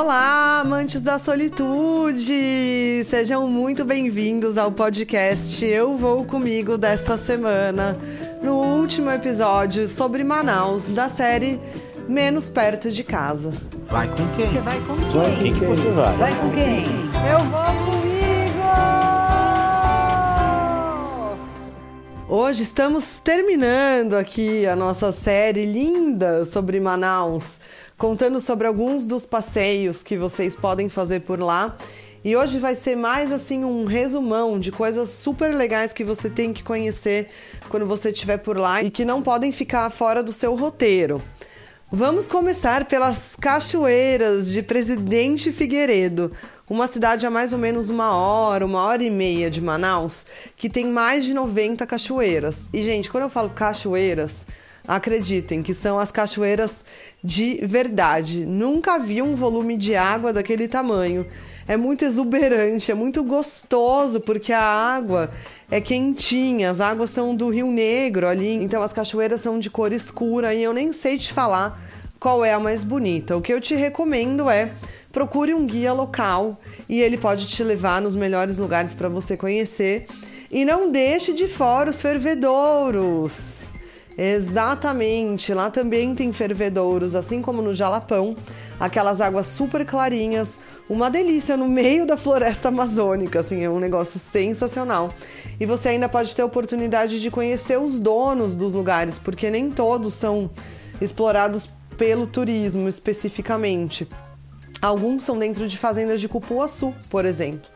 Olá, amantes da solitude! Sejam muito bem-vindos ao podcast Eu Vou Comigo desta semana, no último episódio sobre Manaus da série Menos Perto de Casa. Vai com quem? Você vai com Vai quem? com quem? Você vai? Vai com quem? Eu vou comigo! Hoje estamos terminando aqui a nossa série linda sobre Manaus, contando sobre alguns dos passeios que vocês podem fazer por lá. E hoje vai ser mais assim um resumão de coisas super legais que você tem que conhecer quando você estiver por lá e que não podem ficar fora do seu roteiro. Vamos começar pelas cachoeiras de Presidente Figueiredo, uma cidade a mais ou menos uma hora, uma hora e meia de Manaus, que tem mais de 90 cachoeiras. E, gente, quando eu falo cachoeiras, acreditem que são as cachoeiras de verdade. Nunca vi um volume de água daquele tamanho. É muito exuberante, é muito gostoso, porque a água é quentinha, as águas são do Rio Negro ali, então as cachoeiras são de cor escura e eu nem sei te falar qual é a mais bonita. O que eu te recomendo é procure um guia local e ele pode te levar nos melhores lugares para você conhecer. E não deixe de fora os fervedouros. Exatamente, lá também tem fervedouros, assim como no Jalapão, aquelas águas super clarinhas, uma delícia no meio da floresta amazônica, assim, é um negócio sensacional. E você ainda pode ter a oportunidade de conhecer os donos dos lugares, porque nem todos são explorados pelo turismo especificamente. Alguns são dentro de fazendas de cupuaçu, por exemplo.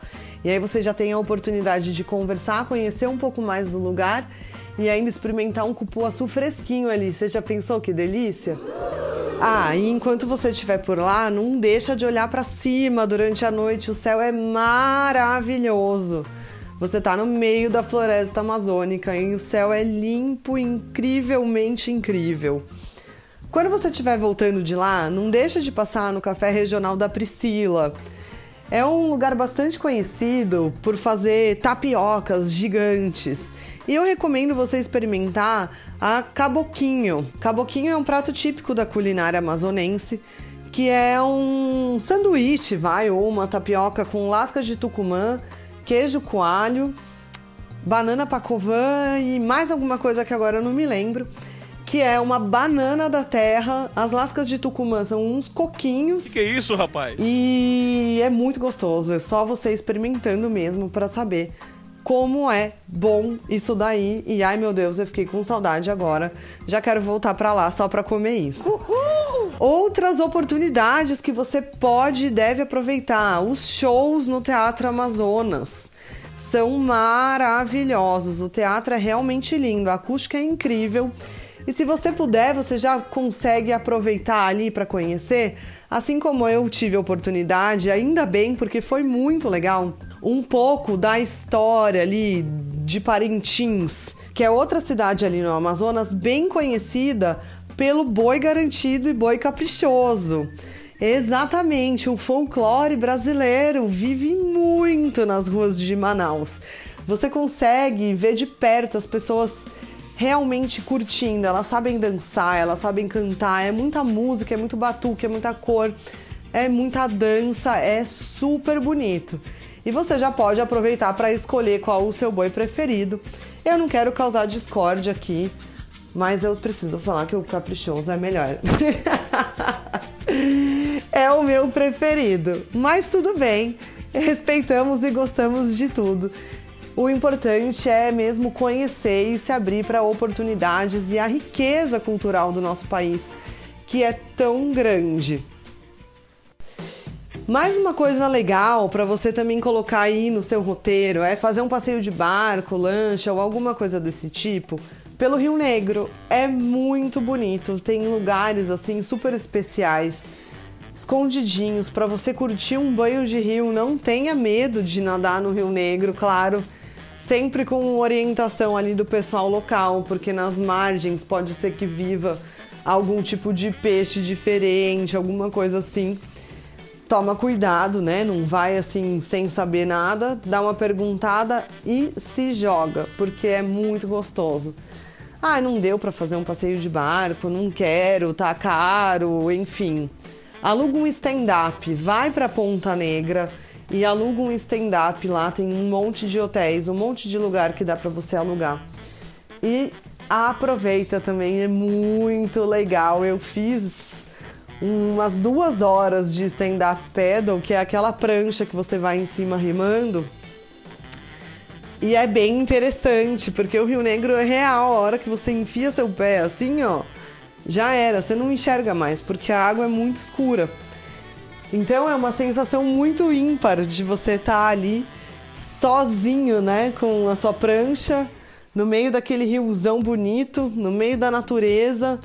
E aí você já tem a oportunidade de conversar, conhecer um pouco mais do lugar e ainda experimentar um cupuaçu fresquinho ali. Você já pensou que delícia? Ah, e enquanto você estiver por lá, não deixa de olhar para cima durante a noite. O céu é maravilhoso. Você está no meio da floresta amazônica e o céu é limpo, incrivelmente incrível. Quando você estiver voltando de lá, não deixa de passar no café regional da Priscila. É um lugar bastante conhecido por fazer tapiocas gigantes. E eu recomendo você experimentar a caboquinho. Caboquinho é um prato típico da culinária amazonense, que é um sanduíche, vai, ou uma tapioca com lascas de tucumã, queijo coalho, banana pacovã e mais alguma coisa que agora eu não me lembro que é uma banana da terra. As lascas de tucumã são uns coquinhos. Que que é isso, rapaz? E é muito gostoso. É só você experimentando mesmo para saber como é bom isso daí. E ai meu Deus, eu fiquei com saudade agora. Já quero voltar para lá só para comer isso. Uhul! Outras oportunidades que você pode e deve aproveitar: os shows no Teatro Amazonas. São maravilhosos. O teatro é realmente lindo, a acústica é incrível. E se você puder, você já consegue aproveitar ali para conhecer, assim como eu tive a oportunidade, ainda bem, porque foi muito legal, um pouco da história ali de Parintins, que é outra cidade ali no Amazonas bem conhecida pelo boi garantido e boi caprichoso. Exatamente, o folclore brasileiro vive muito nas ruas de Manaus. Você consegue ver de perto as pessoas realmente curtindo. Elas sabem dançar, elas sabem cantar. É muita música, é muito batuque, é muita cor, é muita dança, é super bonito. E você já pode aproveitar para escolher qual o seu boi preferido. Eu não quero causar discórdia aqui, mas eu preciso falar que o caprichoso é melhor. é o meu preferido, mas tudo bem. Respeitamos e gostamos de tudo. O importante é mesmo conhecer e se abrir para oportunidades e a riqueza cultural do nosso país, que é tão grande. Mais uma coisa legal para você também colocar aí no seu roteiro é fazer um passeio de barco, lancha ou alguma coisa desse tipo pelo Rio Negro. É muito bonito, tem lugares assim super especiais, escondidinhos para você curtir um banho de rio. Não tenha medo de nadar no Rio Negro, claro sempre com orientação ali do pessoal local, porque nas margens pode ser que viva algum tipo de peixe diferente, alguma coisa assim. Toma cuidado, né? Não vai assim sem saber nada, dá uma perguntada e se joga, porque é muito gostoso. Ah, não deu para fazer um passeio de barco, não quero, tá caro, enfim. aluga um stand-up, vai para Ponta Negra e aluga um stand-up lá, tem um monte de hotéis, um monte de lugar que dá para você alugar. E aproveita também, é muito legal. Eu fiz umas duas horas de stand-up paddle, que é aquela prancha que você vai em cima remando. E é bem interessante, porque o Rio Negro é real. A hora que você enfia seu pé assim, ó, já era. Você não enxerga mais, porque a água é muito escura. Então é uma sensação muito ímpar de você estar tá ali sozinho, né, com a sua prancha no meio daquele riozão bonito, no meio da natureza.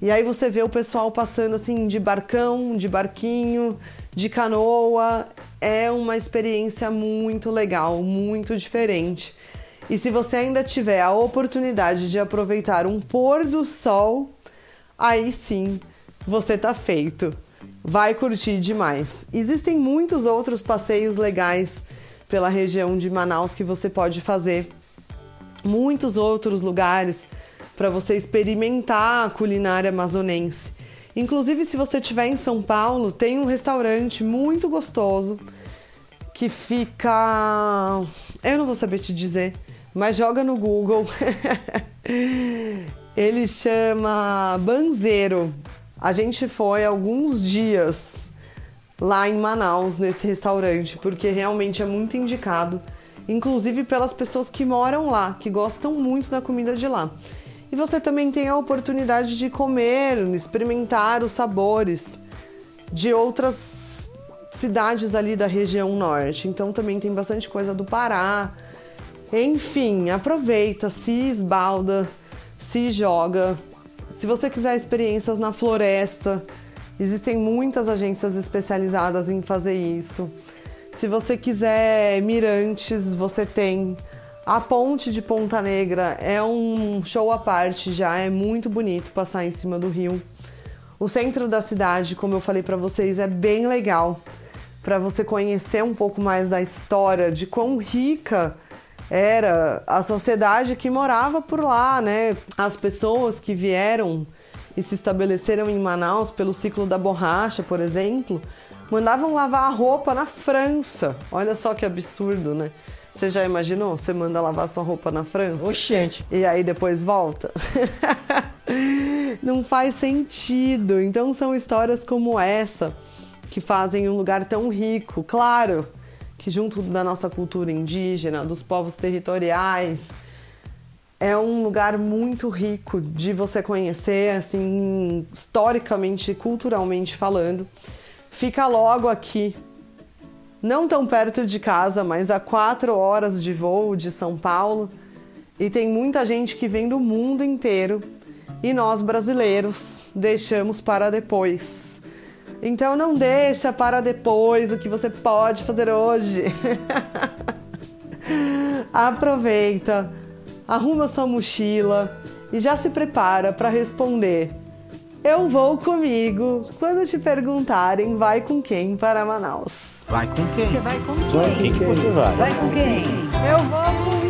E aí você vê o pessoal passando assim de barcão, de barquinho, de canoa é uma experiência muito legal, muito diferente. E se você ainda tiver a oportunidade de aproveitar um pôr do sol, aí sim você tá feito. Vai curtir demais. Existem muitos outros passeios legais pela região de Manaus que você pode fazer. Muitos outros lugares para você experimentar a culinária amazonense. Inclusive, se você estiver em São Paulo, tem um restaurante muito gostoso que fica. Eu não vou saber te dizer, mas joga no Google. Ele chama Banzeiro. A gente foi alguns dias lá em Manaus nesse restaurante, porque realmente é muito indicado, inclusive pelas pessoas que moram lá, que gostam muito da comida de lá. E você também tem a oportunidade de comer, experimentar os sabores de outras cidades ali da região norte. Então também tem bastante coisa do Pará. Enfim, aproveita, se esbalda, se joga. Se você quiser experiências na floresta, existem muitas agências especializadas em fazer isso. Se você quiser mirantes, você tem. A ponte de Ponta Negra é um show à parte já, é muito bonito passar em cima do rio. O centro da cidade, como eu falei para vocês, é bem legal para você conhecer um pouco mais da história de quão rica era a sociedade que morava por lá, né? As pessoas que vieram e se estabeleceram em Manaus pelo ciclo da borracha, por exemplo, mandavam lavar a roupa na França. Olha só que absurdo, né? Você já imaginou? Você manda lavar sua roupa na França? Oxente. E aí depois volta? Não faz sentido. Então são histórias como essa que fazem um lugar tão rico. Claro que junto da nossa cultura indígena, dos povos territoriais, é um lugar muito rico de você conhecer, assim, historicamente, culturalmente falando. Fica logo aqui não tão perto de casa, mas a quatro horas de voo de São Paulo. E tem muita gente que vem do mundo inteiro e nós brasileiros deixamos para depois. Então não deixa para depois o que você pode fazer hoje. Aproveita, arruma sua mochila e já se prepara para responder eu vou comigo. Quando te perguntarem, vai com quem para Manaus? Vai com quem? Você vai com quem? Vai com quem? Você vai? Vai com quem? Eu vou com